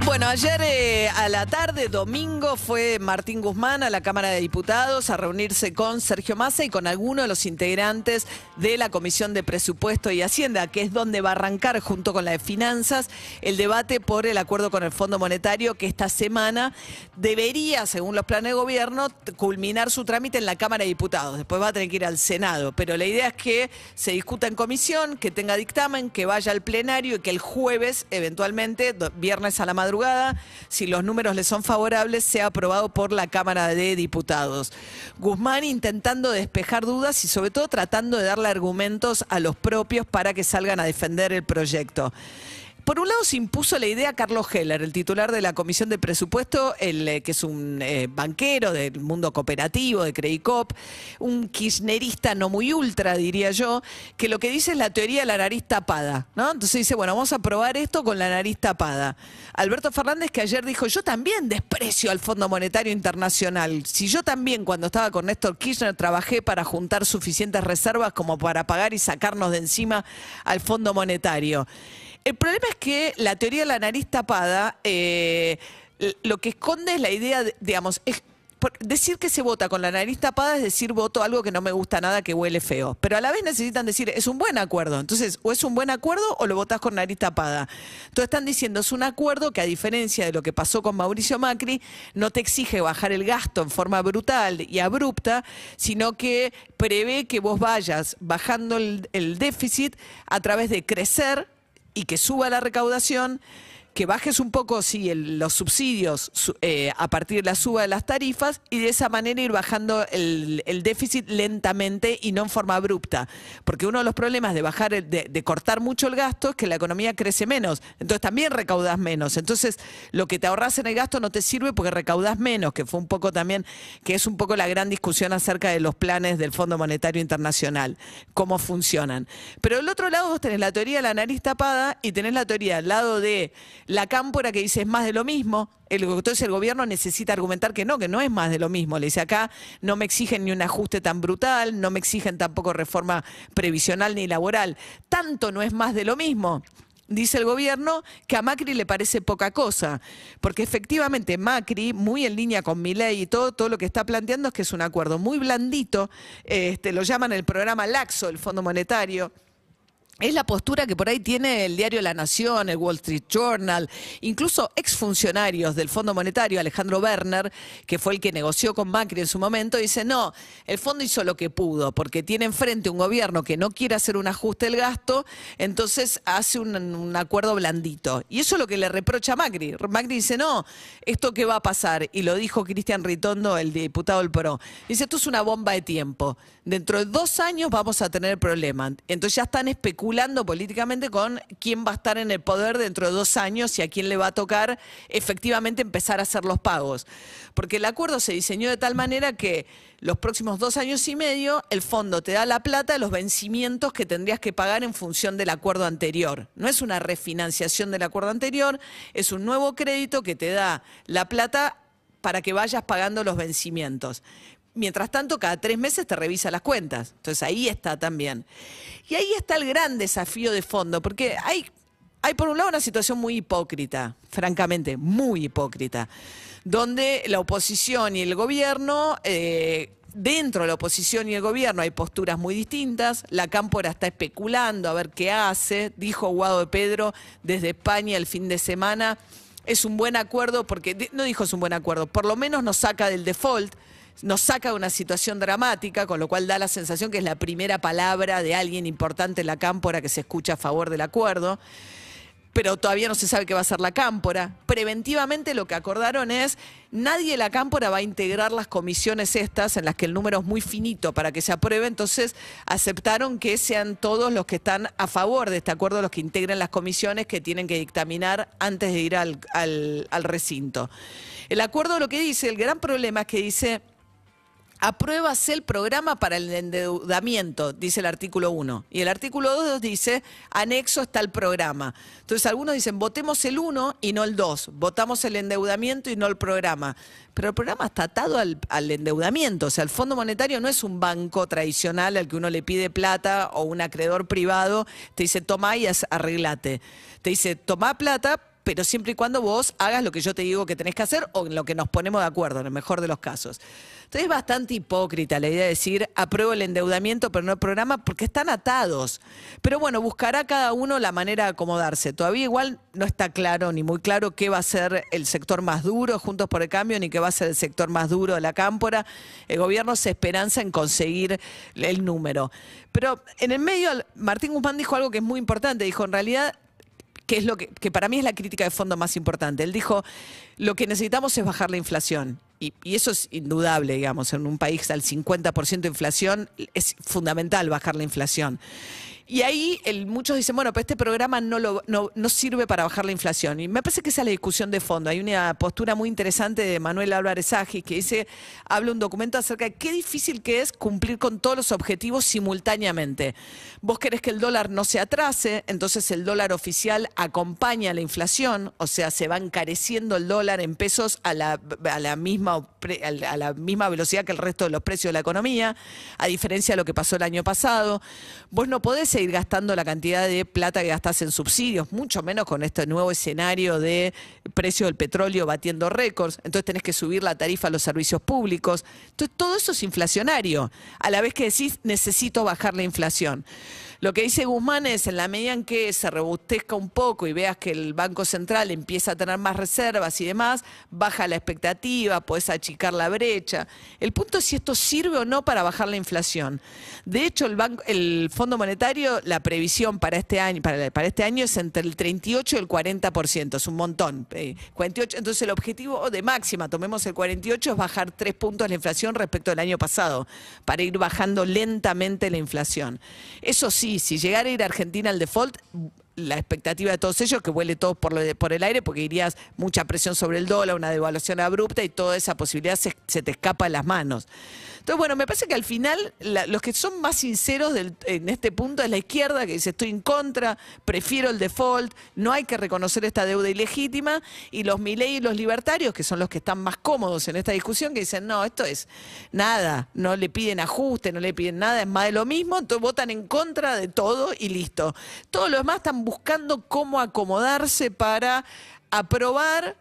Bueno, ayer eh, a la tarde, domingo, fue Martín Guzmán a la Cámara de Diputados a reunirse con Sergio Massa y con algunos de los integrantes de la Comisión de Presupuesto y Hacienda, que es donde va a arrancar junto con la de Finanzas el debate por el acuerdo con el Fondo Monetario que esta semana debería, según los planes de gobierno, culminar su trámite en la Cámara de Diputados. Después va a tener que ir al Senado, pero la idea es que se discuta en comisión, que tenga dictamen, que vaya al plenario y que el jueves, eventualmente, viernes a la madrugada, si los números le son favorables, sea aprobado por la Cámara de Diputados. Guzmán intentando despejar dudas y sobre todo tratando de darle argumentos a los propios para que salgan a defender el proyecto. Por un lado se impuso la idea Carlos Heller, el titular de la Comisión de Presupuesto, el, eh, que es un eh, banquero del mundo cooperativo, de Credicop, un kirchnerista no muy ultra, diría yo, que lo que dice es la teoría de la nariz tapada, ¿no? Entonces dice, bueno, vamos a probar esto con la nariz tapada. Alberto Fernández que ayer dijo, yo también desprecio al Fondo Monetario Internacional. Si yo también cuando estaba con Néstor Kirchner trabajé para juntar suficientes reservas como para pagar y sacarnos de encima al Fondo Monetario. El problema es que la teoría de la nariz tapada eh, lo que esconde es la idea, de- digamos, es decir que se vota con la nariz tapada es decir voto algo que no me gusta nada, que huele feo. Pero a la vez necesitan decir es un buen acuerdo. Entonces, o es un buen acuerdo o lo votás con nariz tapada. Entonces están diciendo es un acuerdo que a diferencia de lo que pasó con Mauricio Macri, no te exige bajar el gasto en forma brutal y abrupta, sino que prevé que vos vayas bajando el- el déficit a través de crecer y que suba la recaudación, que bajes un poco sí, los subsidios su- eh, a partir de la suba de las tarifas y de esa manera ir bajando el, déficit lentamente y no en forma abrupta. Porque uno de los problemas de bajar, de cortar mucho el gasto es que la economía crece menos. Entonces también recaudas menos. Entonces lo que te ahorras en el gasto no te sirve porque recaudas menos, que fue un poco también, que es un poco la gran discusión acerca de los planes del Fondo Monetario Internacional, cómo funcionan. Pero del otro lado vos tenés la teoría de la nariz tapada y tenés la teoría al lado de la cámpora que dice es más de lo mismo. El, entonces el gobierno necesita argumentar que no, que no es más de lo mismo. Le dice acá no me exigen ni un ajuste tan brutal, no me exigen tampoco reforma previsional ni laboral. Tanto no es más de lo mismo. Dice el gobierno que a Macri le parece poca cosa, porque efectivamente Macri, muy en línea con Milei y todo, todo lo que está planteando es que es un acuerdo muy blandito, este, lo llaman el programa Laxo, el Fondo Monetario, es la postura que por ahí tiene el diario La Nación, el Wall Street Journal, incluso exfuncionarios del Fondo Monetario, Alejandro Werner, que fue el que negoció con Macri en su momento, dice, no, el fondo hizo lo que pudo, porque tiene enfrente un gobierno que no quiere hacer un ajuste del gasto, entonces hace un, un acuerdo blandito. Y eso es lo que le reprocha a Macri. Macri dice, no, ¿esto qué va a pasar? Y lo dijo Cristian Ritondo, el diputado del PRO. Dice, esto es una bomba de tiempo. Dentro de dos años vamos a tener problema. Entonces ya están especulando políticamente con quién va a estar en el poder dentro de dos años y a quién le va a tocar efectivamente empezar a hacer los pagos. Porque el acuerdo se diseñó de tal manera que los próximos dos años y medio el fondo te da la plata los vencimientos que tendrías que pagar en función del acuerdo anterior. No es una refinanciación del acuerdo anterior, es un nuevo crédito que te da la plata para que vayas pagando los vencimientos. Mientras tanto, cada tres meses te revisa las cuentas. Entonces ahí está también. Y ahí está el gran desafío de fondo, porque hay, hay por un lado una situación muy hipócrita, francamente, muy hipócrita, donde la oposición y el gobierno... eh, Dentro de la oposición y el gobierno hay posturas muy distintas. La Cámpora está especulando a ver qué hace. Dijo Guado de Pedro desde España el fin de semana. Es un buen acuerdo porque, no dijo es un buen acuerdo, por lo menos nos saca del default nos saca de una situación dramática, con lo cual da la sensación que es la primera palabra de alguien importante en la cámpora que se escucha a favor del acuerdo. Pero todavía no se sabe qué va a ser la cámpora. Preventivamente lo que acordaron es, nadie de la cámpora va a integrar las comisiones estas, en las que el número es muy finito para que se apruebe, entonces aceptaron que sean todos los que están a favor de este acuerdo los que integren las comisiones que tienen que dictaminar antes de ir al, al- al recinto. El acuerdo lo que dice, el gran problema es que dice, apruebas el programa para el endeudamiento, dice el artículo 1. Y el artículo 2 dice, anexo está el programa. Entonces algunos dicen, votemos el 1 y no el 2, votamos el endeudamiento y no el programa. Pero el programa está atado al, al, endeudamiento, o sea, el Fondo Monetario no es un banco tradicional al que uno le pide plata o un acreedor privado, te dice, toma y arreglate. Te dice, toma plata, pero siempre y cuando vos hagas lo que yo te digo que tenés que hacer o en lo que nos ponemos de acuerdo, en el mejor de los casos. Entonces es bastante hipócrita la idea de decir apruebo el endeudamiento pero no el programa porque están atados. Pero bueno, buscará cada uno la manera de acomodarse. Todavía igual no está claro ni muy claro qué va a ser el sector más duro Juntos por el Cambio ni qué va a ser el sector más duro de la cámpora. El gobierno se esperanza en conseguir el número. Pero en el medio, Martín Guzmán dijo algo que es muy importante. Dijo, en realidad que es lo que, que, para mí es la crítica de fondo más importante. Él dijo, lo que necesitamos es bajar la inflación. Y, y eso es indudable, digamos, en un país al 50% de inflación es fundamental bajar la inflación. Y ahí muchos dicen, bueno, pero este programa no, lo, no, no, sirve para bajar la inflación. Y me parece que esa es la discusión de fondo. Hay una postura muy interesante de Manuel Álvarez Agis que dice, habla un documento acerca de qué difícil que es cumplir con todos los objetivos simultáneamente. Vos querés que el dólar no se atrase, entonces el dólar oficial acompaña la inflación, o sea, se va encareciendo el dólar en pesos a la, a la, misma, a la misma velocidad que el resto de los precios de la economía, a diferencia de lo que pasó el año pasado. Vos no podés seguir gastando la cantidad de plata que gastás en subsidios, mucho menos con este nuevo escenario de precio del petróleo batiendo récords. Entonces tenés que subir la tarifa a los servicios públicos. Entonces todo eso es inflacionario, a la vez que decís necesito bajar la inflación. Lo que dice Guzmán es, en la medida en que se robustezca un poco y veas que el Banco Central empieza a tener más reservas y demás, baja la expectativa, puedes achicar la brecha. El punto es si esto sirve o no para bajar la inflación. De hecho, el, banco, el Fondo Monetario, la previsión para este año, para, este año es entre el 38 y el 40%, es un montón. Eh, 48, entonces el objetivo de máxima, tomemos el 48, es bajar tres puntos la inflación respecto al año pasado, para ir bajando lentamente la inflación. Eso sí, si llegara a ir a Argentina al default, la expectativa de todos ellos que vuele todo por, lo por el aire porque irías mucha presión sobre el dólar, una devaluación abrupta y toda esa posibilidad se, te escapa de las manos. Entonces, bueno, me parece que al final la, los que son más sinceros del, en este punto es la izquierda, que dice estoy en contra, prefiero el default, no hay que reconocer esta deuda ilegítima, y los Milei y los libertarios, que son los que están más cómodos en esta discusión, que dicen, no, esto es nada, no le piden ajuste, no le piden nada, es más de lo mismo, entonces votan en contra de todo y listo. Todos los demás están buscando cómo acomodarse para aprobar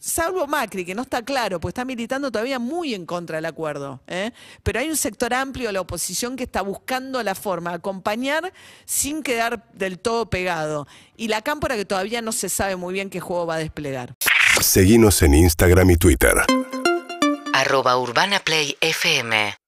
salvo Macri, que no está claro, pues está militando todavía muy en contra del acuerdo. ¿eh? Pero hay un sector amplio de la oposición que está buscando la forma de acompañar sin quedar del todo pegado. Y la cámpora que todavía no se sabe muy bien qué juego va a desplegar. Seguimos en Instagram y Twitter. Arroba Urbana Play FM